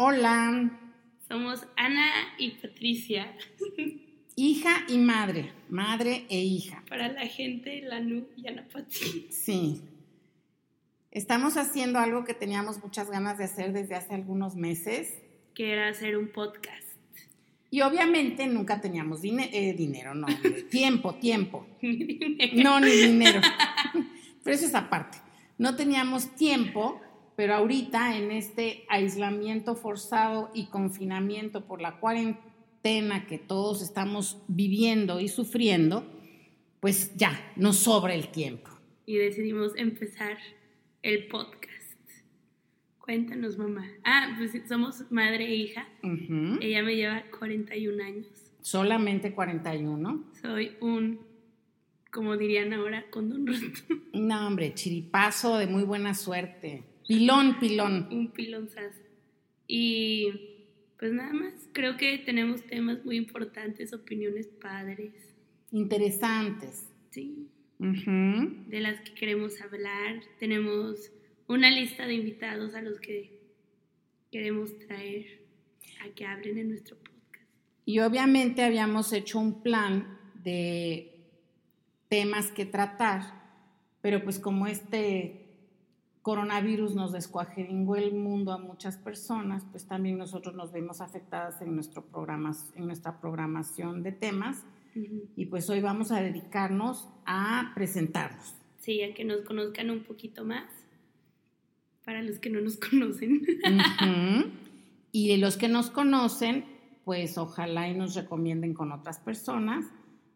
Hola, Somos Ana y Patricia. hija y madre, madre e hija. Para la gente, Lanu y Ana Pati. Sí. Estamos haciendo algo que teníamos muchas ganas de hacer desde hace algunos meses Que era hacer un podcast. y obviamente nunca teníamos eh, dinero, no, tiempo, tiempo. No, ni dinero. Pero eso es aparte. No teníamos tiempo, pero ahorita en este aislamiento forzado y confinamiento por la cuarentena que todos estamos viviendo y sufriendo, pues ya, nos sobra el tiempo. Y decidimos empezar el podcast. Cuéntanos, mamá. Ah, pues somos madre e hija. Ella me lleva 41 años. Solamente 41. Soy un, como dirían ahora, condón roto. No, hombre, chiripazo de muy buena suerte. Pilón, pilón. un pilonzazo. Y pues nada más, creo que tenemos temas muy importantes, opiniones padres, Interesantes. ¿sí? De las que queremos hablar. Tenemos una lista de invitados a los que queremos traer a que hablen en nuestro podcast. Y obviamente habíamos hecho un plan de temas que tratar, pero pues como este coronavirus nos descuajeringó el mundo a muchas personas, pues también nosotros nos vemos afectadas en, nuestro programa, en nuestra programación de temas y pues hoy vamos a dedicarnos a presentarnos. Sí, a que nos conozcan un poquito más. Para los que no nos conocen. Ujú. Y los que nos conocen, pues ojalá y nos recomienden con otras personas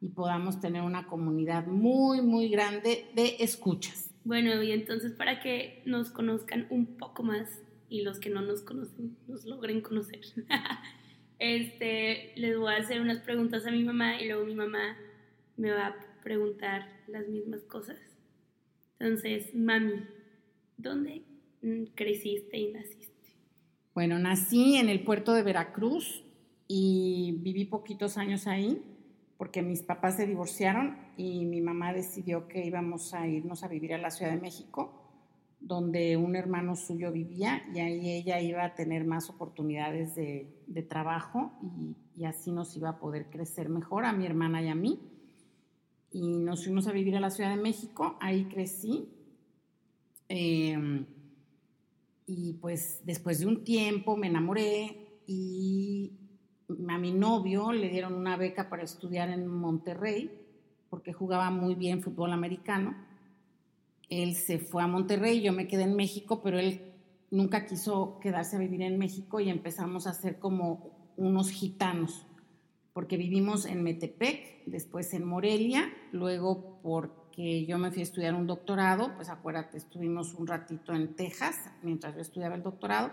y podamos tener una comunidad muy, muy grande de escuchas. Bueno, y entonces para que nos conozcan un poco más y los que no nos conocen nos logren conocer, este, les voy a hacer unas preguntas a mi mamá y luego mi mamá me va a preguntar las mismas cosas. Entonces, mami, ¿dónde creciste y naciste? Bueno, nací en el puerto de Veracruz y viví poquitos años ahí porque mis papás se divorciaron y mi mamá decidió que íbamos a irnos a vivir a la Ciudad de México, donde un hermano suyo vivía y ahí ella iba a tener más oportunidades de, de trabajo y, así nos iba a poder crecer mejor a mi hermana y a mí. Y nos fuimos a vivir a la Ciudad de México, ahí crecí. Em, y pues después de un tiempo me enamoré y a mi novio le dieron una beca para estudiar en Monterrey porque jugaba muy bien fútbol americano. Él se fue a Monterrey, yo me quedé en México, pero él nunca quiso quedarse a vivir en México y empezamos a ser como unos gitanos, porque vivimos en Metepec, después en Morelia, luego porque yo me fui a estudiar un doctorado, pues acuérdate, estuvimos un ratito en Texas mientras yo estudiaba el doctorado.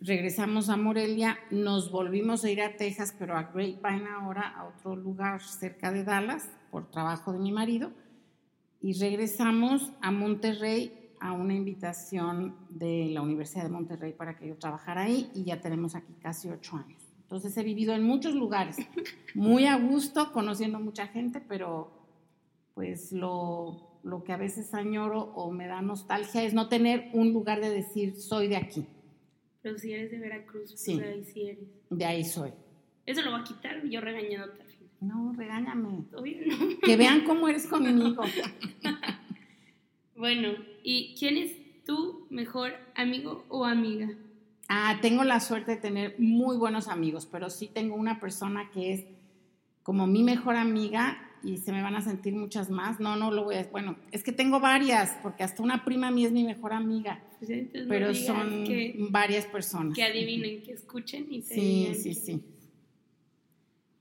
Regresamos a Morelia, nos volvimos a ir a Texas, pero a Grapevine ahora, a otro lugar cerca de Dallas, por trabajo de mi marido, y regresamos a Monterrey a una invitación de la Universidad de Monterrey para que yo trabajara ahí, y ya tenemos aquí casi ocho años. Entonces he vivido en muchos lugares, muy a gusto, conociendo mucha gente, pero pues lo, lo que a veces añoro o me da nostalgia es no tener un lugar de decir soy de aquí. Pero si eres de Veracruz, pues Sí. ahí sí eres. De ahí soy. Eso lo va a quitar yo regañándote al final. No, regáñame. Obvio, no. Que vean cómo eres conmigo. Bueno, ¿y quién es tu mejor amigo o amiga? Ah, tengo la suerte de tener muy buenos amigos, pero sí tengo una persona que es como mi mejor amiga y se me van a sentir muchas más. No, no lo voy a... Bueno, es que tengo varias, porque hasta una prima mía es mi mejor amiga, No pero son que, varias personas. que adivinen, que escuchen y te Sí, sí, sí.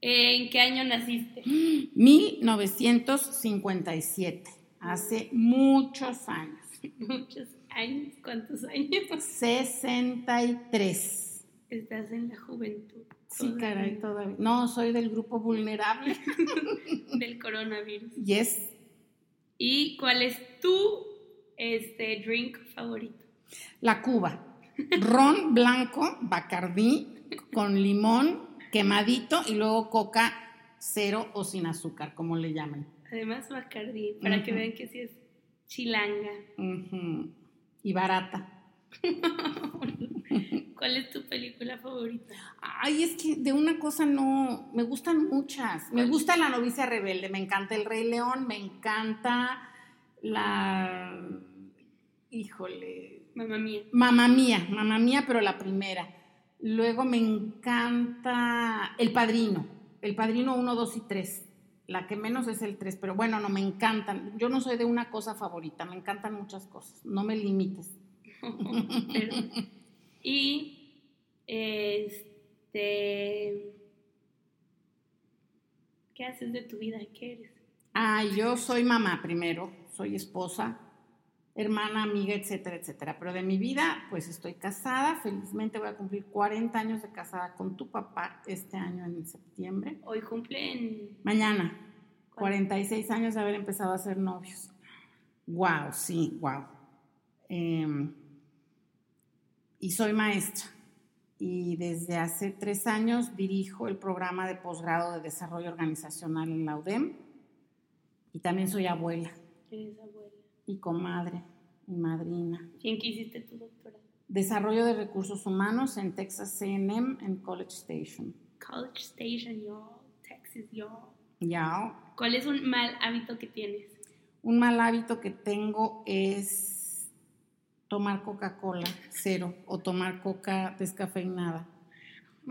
¿En qué año naciste? 1957, hace muchos años. Muchos años. ¿Cuántos años? 63. Estás en la juventud. Sí, caray, todavía. No, soy del grupo vulnerable. Del coronavirus. Yes. ¿Y cuál es tu este, drink favorito? La Cuba. Ron blanco, bacardí, con limón, quemadito y luego coca cero o sin azúcar, como le llaman. Además, Bacardi, para que vean que sí es chilanga. Y barata. ¿Cuál es tu película favorita? Ay, es que de una cosa no, me gustan muchas. Me gusta La novicia rebelde, me encanta El Rey León, me encanta la... Híjole. Mamá mía. Mamá mía, mamá mía, pero la primera. Luego me encanta El Padrino, El Padrino 1, 2 y 3. La que menos es el 3, pero bueno, no me encantan. Yo no soy de una cosa favorita, me encantan muchas cosas. No me limites. Perdón. Y este ¿qué haces de tu vida? ¿Qué eres? Ah, yo soy mamá primero, soy esposa, hermana, amiga, etcétera, etcétera. Pero de mi vida, pues estoy casada, felizmente voy a cumplir 40 años de casada con tu papá este año en septiembre. Hoy cumplen Mañana, 46 años de haber empezado a ser novios. Wow, sí, wow. Em, y soy maestra. Y desde hace tres años dirijo el programa de posgrado de desarrollo organizacional en la UDEM. Y también soy abuela. Eres abuela. Y comadre y madrina. ¿Quién qué hiciste tu doctorado? Desarrollo de recursos humanos en Texas AM en College Station. College Station, yo. Texas, yo. Ya. ¿Cuál es un mal hábito que tienes? Un mal hábito que tengo es tomar Coca-Cola cero o tomar coca descafeinada.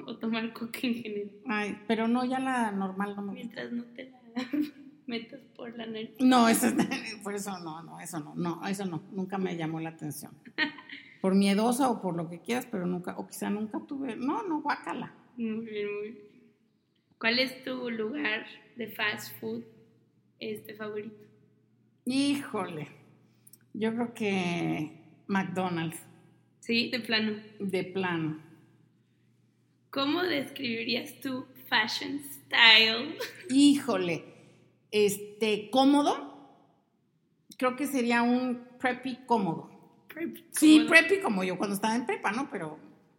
O tomar coca en general. Ay, pero no, ya la normal no me Mientras no te la metas por la nariz. No, eso, por eso no, no, eso no, no, eso no, nunca me llamó la atención. Por miedosa o por lo que quieras, pero nunca, o quizá nunca tuve, no, no, guácala. Muy bien, muy bien. ¿Cuál es tu lugar de fast food este favorito? Híjole, yo creo que McDonald's. Sí, de plano. De plano. ¿Cómo describirías tu fashion style? Híjole, este, cómodo. Creo que sería un preppy cómodo. Preppy, Sí, cómodo. preppy como yo cuando estaba en prepa, ¿no? Pero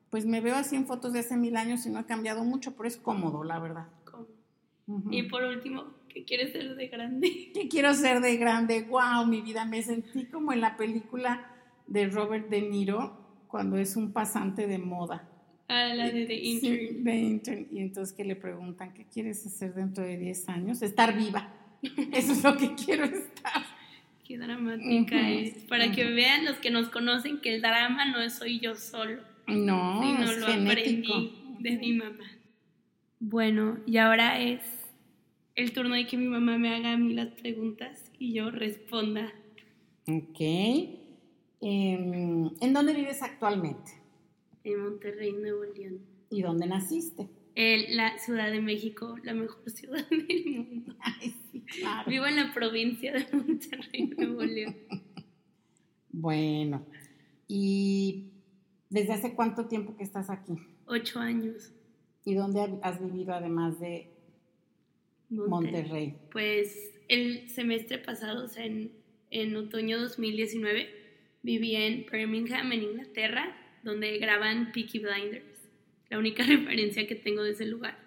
pues me veo así en fotos de hace mil años y no ha cambiado mucho, pero es cómodo, la verdad. Y por último, ¿qué quieres ser de grande? ¿Qué quiero ser de grande? ¡Wow! Mi vida, me sentí como en la película de Robert De Niro cuando es un pasante de moda. A la de The Sí, Intern. de intern. Y entonces que le preguntan, ¿qué quieres hacer dentro de 10 años? Estar viva. Eso es lo que quiero estar. Qué dramática Ujú, es. Para que vean los que nos conocen que el drama no soy yo solo, No, sino es lo genético. aprendí de mi mamá. Bueno, y ahora es el turno de que mi mamá me haga a mí las preguntas y yo responda. Ok. Em, ¿En dónde vives actualmente? En Monterrey, Nuevo León. ¿Y dónde naciste? La Ciudad de México, la mejor ciudad del mundo. Ay, sí, claro. Vivo en la provincia de Monterrey, Nuevo León. Bueno, ¿y desde hace cuánto tiempo que estás aquí? Ocho años. ¿Y dónde ha- has vivido además de Monterrey? Pues el semestre pasado, o sea, en, en otoño 2019, viví en Birmingham, en Inglaterra, donde graban Peaky Blinders. La única referencia que tengo de ese lugar.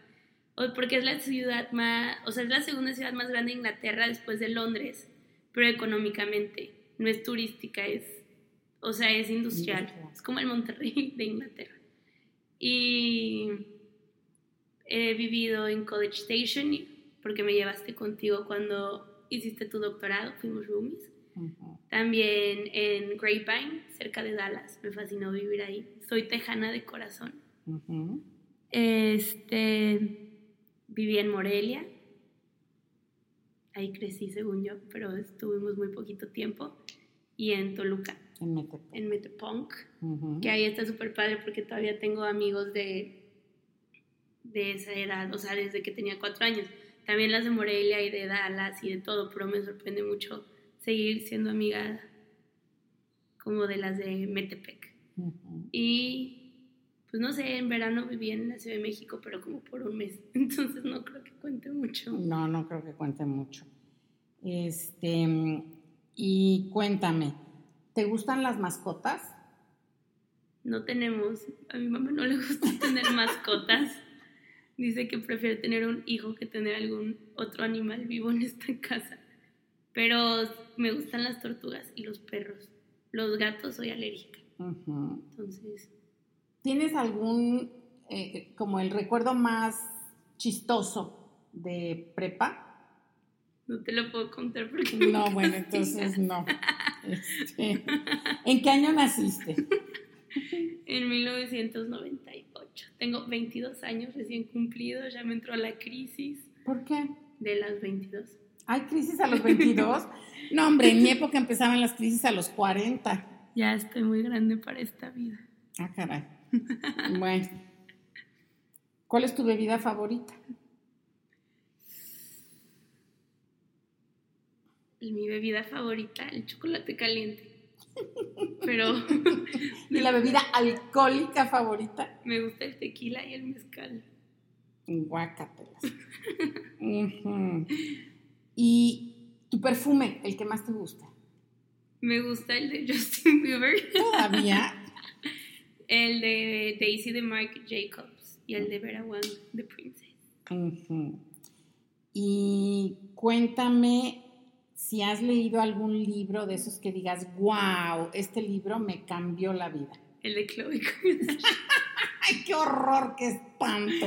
O- Porque es la ciudad más, o sea, es la segunda ciudad más grande de Inglaterra después de Londres, pero económicamente, no es turística, es, o sea, es industrial. Industrial. Es como el Monterrey de Inglaterra. Y he vivido en College Station porque me llevaste contigo cuando hiciste tu doctorado, fuimos roomies. También en Grapevine, cerca de Dallas, me fascinó vivir ahí. Soy tejana de corazón. Este, viví en Morelia. Ahí crecí, según yo, pero estuvimos muy poquito tiempo. Y en Toluca, En Metepec. en que ahí está súper padre porque todavía tengo amigos de, de esa edad, o sea, desde que tenía cuatro años. También las de Morelia y de Dallas y de todo, pero me sorprende mucho seguir siendo amiga como de las de Metepec. Y pues no sé, en verano viví en la Ciudad de México, pero como por un mes, entonces no creo que cuente mucho. No, no creo que cuente mucho. Este, y cuéntame, ¿te gustan las mascotas? No tenemos, a mi mamá no le gusta tener mascotas. Dice que prefiere tener un hijo que tener algún otro animal vivo en esta casa. Pero me gustan las tortugas y los perros. Los gatos soy alérgica. Entonces, ¿Tienes algún, eh, como el recuerdo más chistoso de prepa? No te lo puedo contar porque... No, bueno, entonces no. Este, ¿En qué año naciste? En 1998. Tengo 22 años recién cumplidos, ya me entró la crisis. ¿Por qué? De las 22. ¿Hay crisis a los 22? No, hombre, en mi época empezaban las crisis a los 40. Ya estoy muy grande para esta vida. Ah, caray. Bueno. ¿Cuál es tu bebida favorita? mi bebida favorita, el chocolate caliente. Pero. ¿Y la bebida alcohólica favorita? Me gusta el tequila y el mezcal. Guácatelas. ¿Y tu perfume, el que más te gusta? Me gusta el de Justin Bieber. ¿Todavía? El de Daisy de Mark Jacobs y el de Vera Wang de Princess. Y cuéntame si has leído algún libro de esos que digas, wow, este libro me cambió la vida. El de Chloe Kardashian. ¡Ay, qué horror, qué espanto!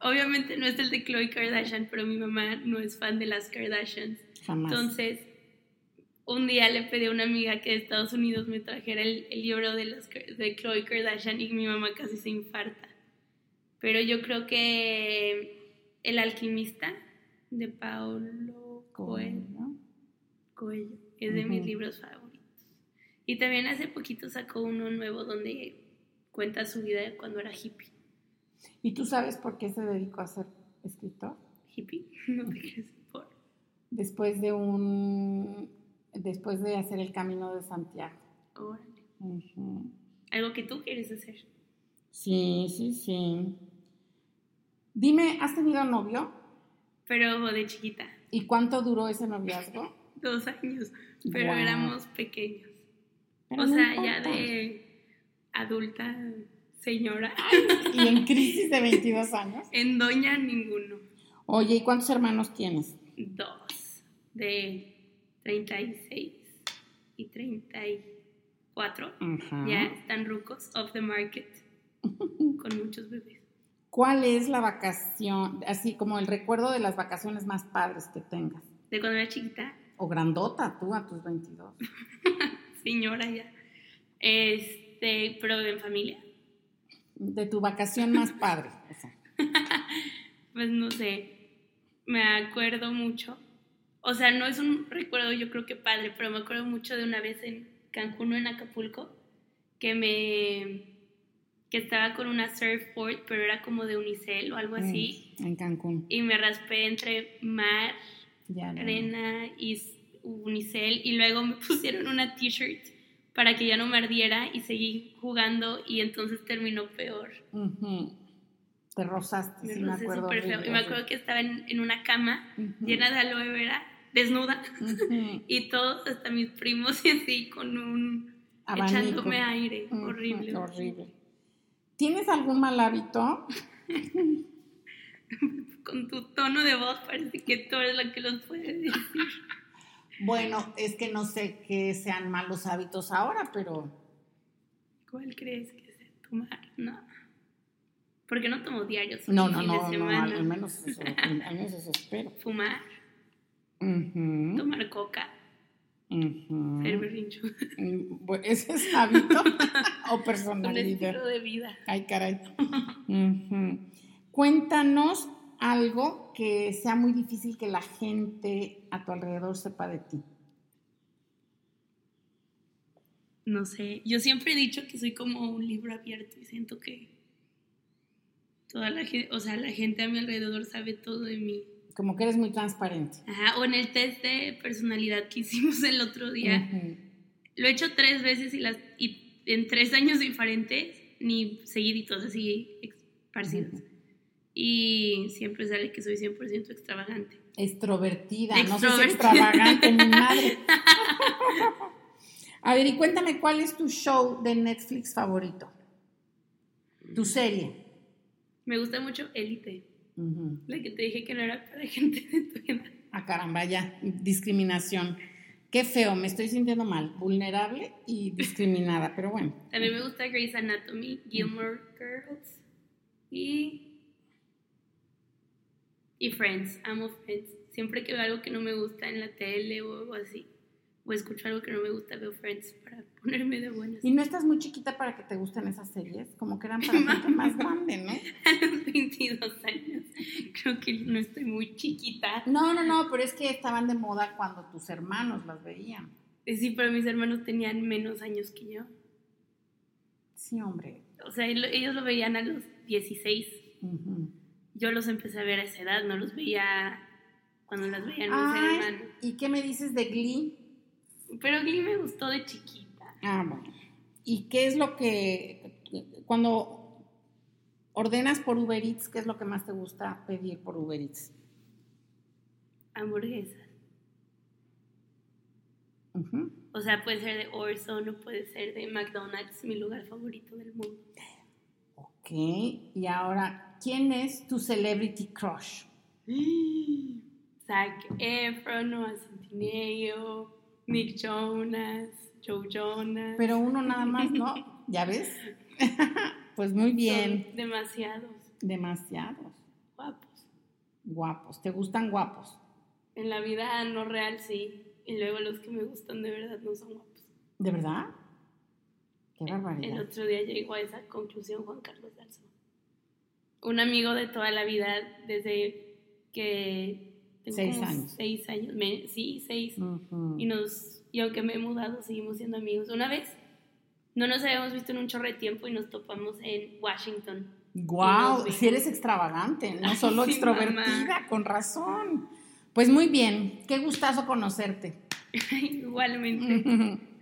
Obviamente no es el de Chloe Kardashian, pero mi mamá no es fan de las Kardashians. Jamás. Entonces, un día le pedí a una amiga que de Estados Unidos me trajera el, libro de, las, de Chloe Kardashian y mi mamá casi se infarta. Pero yo creo que El alquimista de Paulo Coelho, Coelho es de mis libros favoritos. Y también hace poquito sacó uno nuevo donde cuenta su vida de cuando era hippie. ¿Y tú sabes por qué se dedicó a ser escritor? Hippie, no te crees por. Después de un después de hacer el camino de Santiago. Algo que tú quieres hacer. Sí, sí, sí. Dime, ¿has tenido novio? Pero de chiquita. ¿Y cuánto duró ese noviazgo? Dos años, pero éramos pequeños. o sea, ya de adulta señora. ¿Y en crisis de 22 años? En doña ninguno. Oye, ¿y cuántos hermanos tienes? Dos. De 36 y 34 ya están rucos off the market con muchos bebés. ¿Cuál es la vacación, así como el recuerdo de las vacaciones más padres que tengas? ¿De cuando era chiquita? O grandota, tú a tus 22. Señora ya. Este, pero en familia. De tu vacación más padre. pues no sé, me acuerdo mucho o sea, no es un recuerdo yo creo que padre, pero me acuerdo mucho de una vez en Cancún o en Acapulco que me que estaba con una surfboard, pero era como de unicel o algo así. Mm, en Cancún. Y me raspé entre mar, arena y unicel y luego me pusieron una t-shirt para que ya no me ardiera y seguí jugando y entonces terminó peor. Te rozaste, me me acuerdo. Y me acuerdo que estaba en, una cama llena de aloe vera desnuda y todos, hasta mis primos y así con un echándome aire, horrible. Horrible. ¿Tienes algún mal hábito? con tu tono de voz parece que tú eres la que los puede decir. Bueno, es que no sé que sean malos hábitos ahora, pero... ¿Cuál crees que es tomar? No. Porque no tomo diarios. No, no, no, no, al menos eso, al menos eso espero. Fumar tomar coca, ser berrinchudo. Mm, ¿Ese es hábito o personalidad? Un estilo de vida. Ay, caray. Cuéntanos algo que sea muy difícil que la gente a tu alrededor sepa de ti. No sé, yo siempre he dicho que soy como un libro abierto y siento que toda la gente, o sea, la gente a mi alrededor sabe todo de mí como que eres muy transparente. Ajá, o en el test de personalidad que hicimos el otro día. Lo he hecho tres veces y, las, y en tres años diferentes, ni seguiditos, así esparcidos. Y siempre sale que soy 100% extravagante. Extrovertida, no sé extravagante, mi madre. A ver, y cuéntame, ¿cuál es tu show de Netflix favorito? Tu serie. Me gusta mucho Elite. La que te dije que no era para gente de tu edad. Ah, caramba, ya, discriminación. Qué feo, me estoy sintiendo mal, vulnerable y discriminada, pero bueno. También me gusta Grey's Anatomy, Gilmore Girls y y Friends, amo Friends. Siempre que veo algo que no me gusta en la tele o algo así, o escucho algo que no me gusta, veo Friends para ponerme de buenas. ¿Y no estás muy chiquita para que te gusten esas series? Como que eran para gente más grande, ¿no? A los 22 años, creo que no estoy muy chiquita. No, no, no, pero es que estaban de moda cuando tus hermanos las veían. Eh, Sí, pero mis hermanos tenían menos años que yo. Sí, hombre. O sea, ellos lo veían a los 16. Ujú. Yo los empecé a ver a esa edad, no los veía cuando las veían mis hermanos. ¿y qué me dices de Glee? Pero Glee me gustó de chiquita. Ah, bueno. ¿Y qué es lo que, cuando ordenas por Uber Eats, qué es lo que más te gusta pedir por Uber Eats? Hamburguesas. O sea, puede ser de Orson o puede ser de McDonald's, mi lugar favorito del mundo. Ok, y ahora, ¿quién es tu celebrity crush? Zac Efron, Noah Centineo, Nick Jonas, Joe Jonas. Pero uno nada más, ¿no? ¿Ya ves? pues muy bien, Son demasiados demasiados. guapos. Guapos, ¿te gustan guapos? En la vida no real sí. Y luego los que me gustan de verdad no son guapos. ¿De verdad? Qué El barbaridad. otro día llegó a esa conclusión Juan Carlos Darzo. Un amigo de toda la vida, desde que... tengo Seis años. Seis años, me- sí, seis. Y, nos, y aunque me he mudado, seguimos siendo amigos. Una vez no nos habíamos visto en un chorro de tiempo y nos topamos en Washington. Guau, vimos. si eres extravagante, no Ay, solo sí, extrovertida, mamá. con razón. Pues muy bien, qué gustazo conocerte. Igualmente.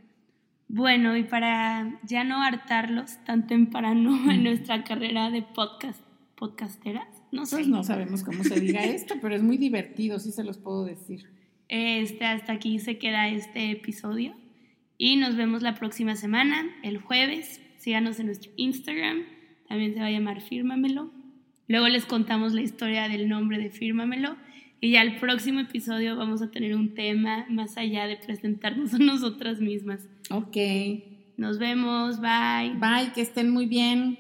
Bueno, y para ya no hartarlos tan temprano en nuestra carrera de podcast, podcasteras, no sé. Pues no sabemos cómo se diga esto, pero es muy divertido, sí se los puedo decir. Este, hasta aquí se queda este episodio. Y nos vemos la próxima semana, el jueves. Síganos en nuestro Instagram. También se va a llamar Fírmamelo. Luego les contamos la historia del nombre de Fírmamelo. Y ya el próximo episodio vamos a tener un tema más allá de presentarnos a nosotras mismas. Ok, Nos vemos. Bye. bye, que estén muy bien.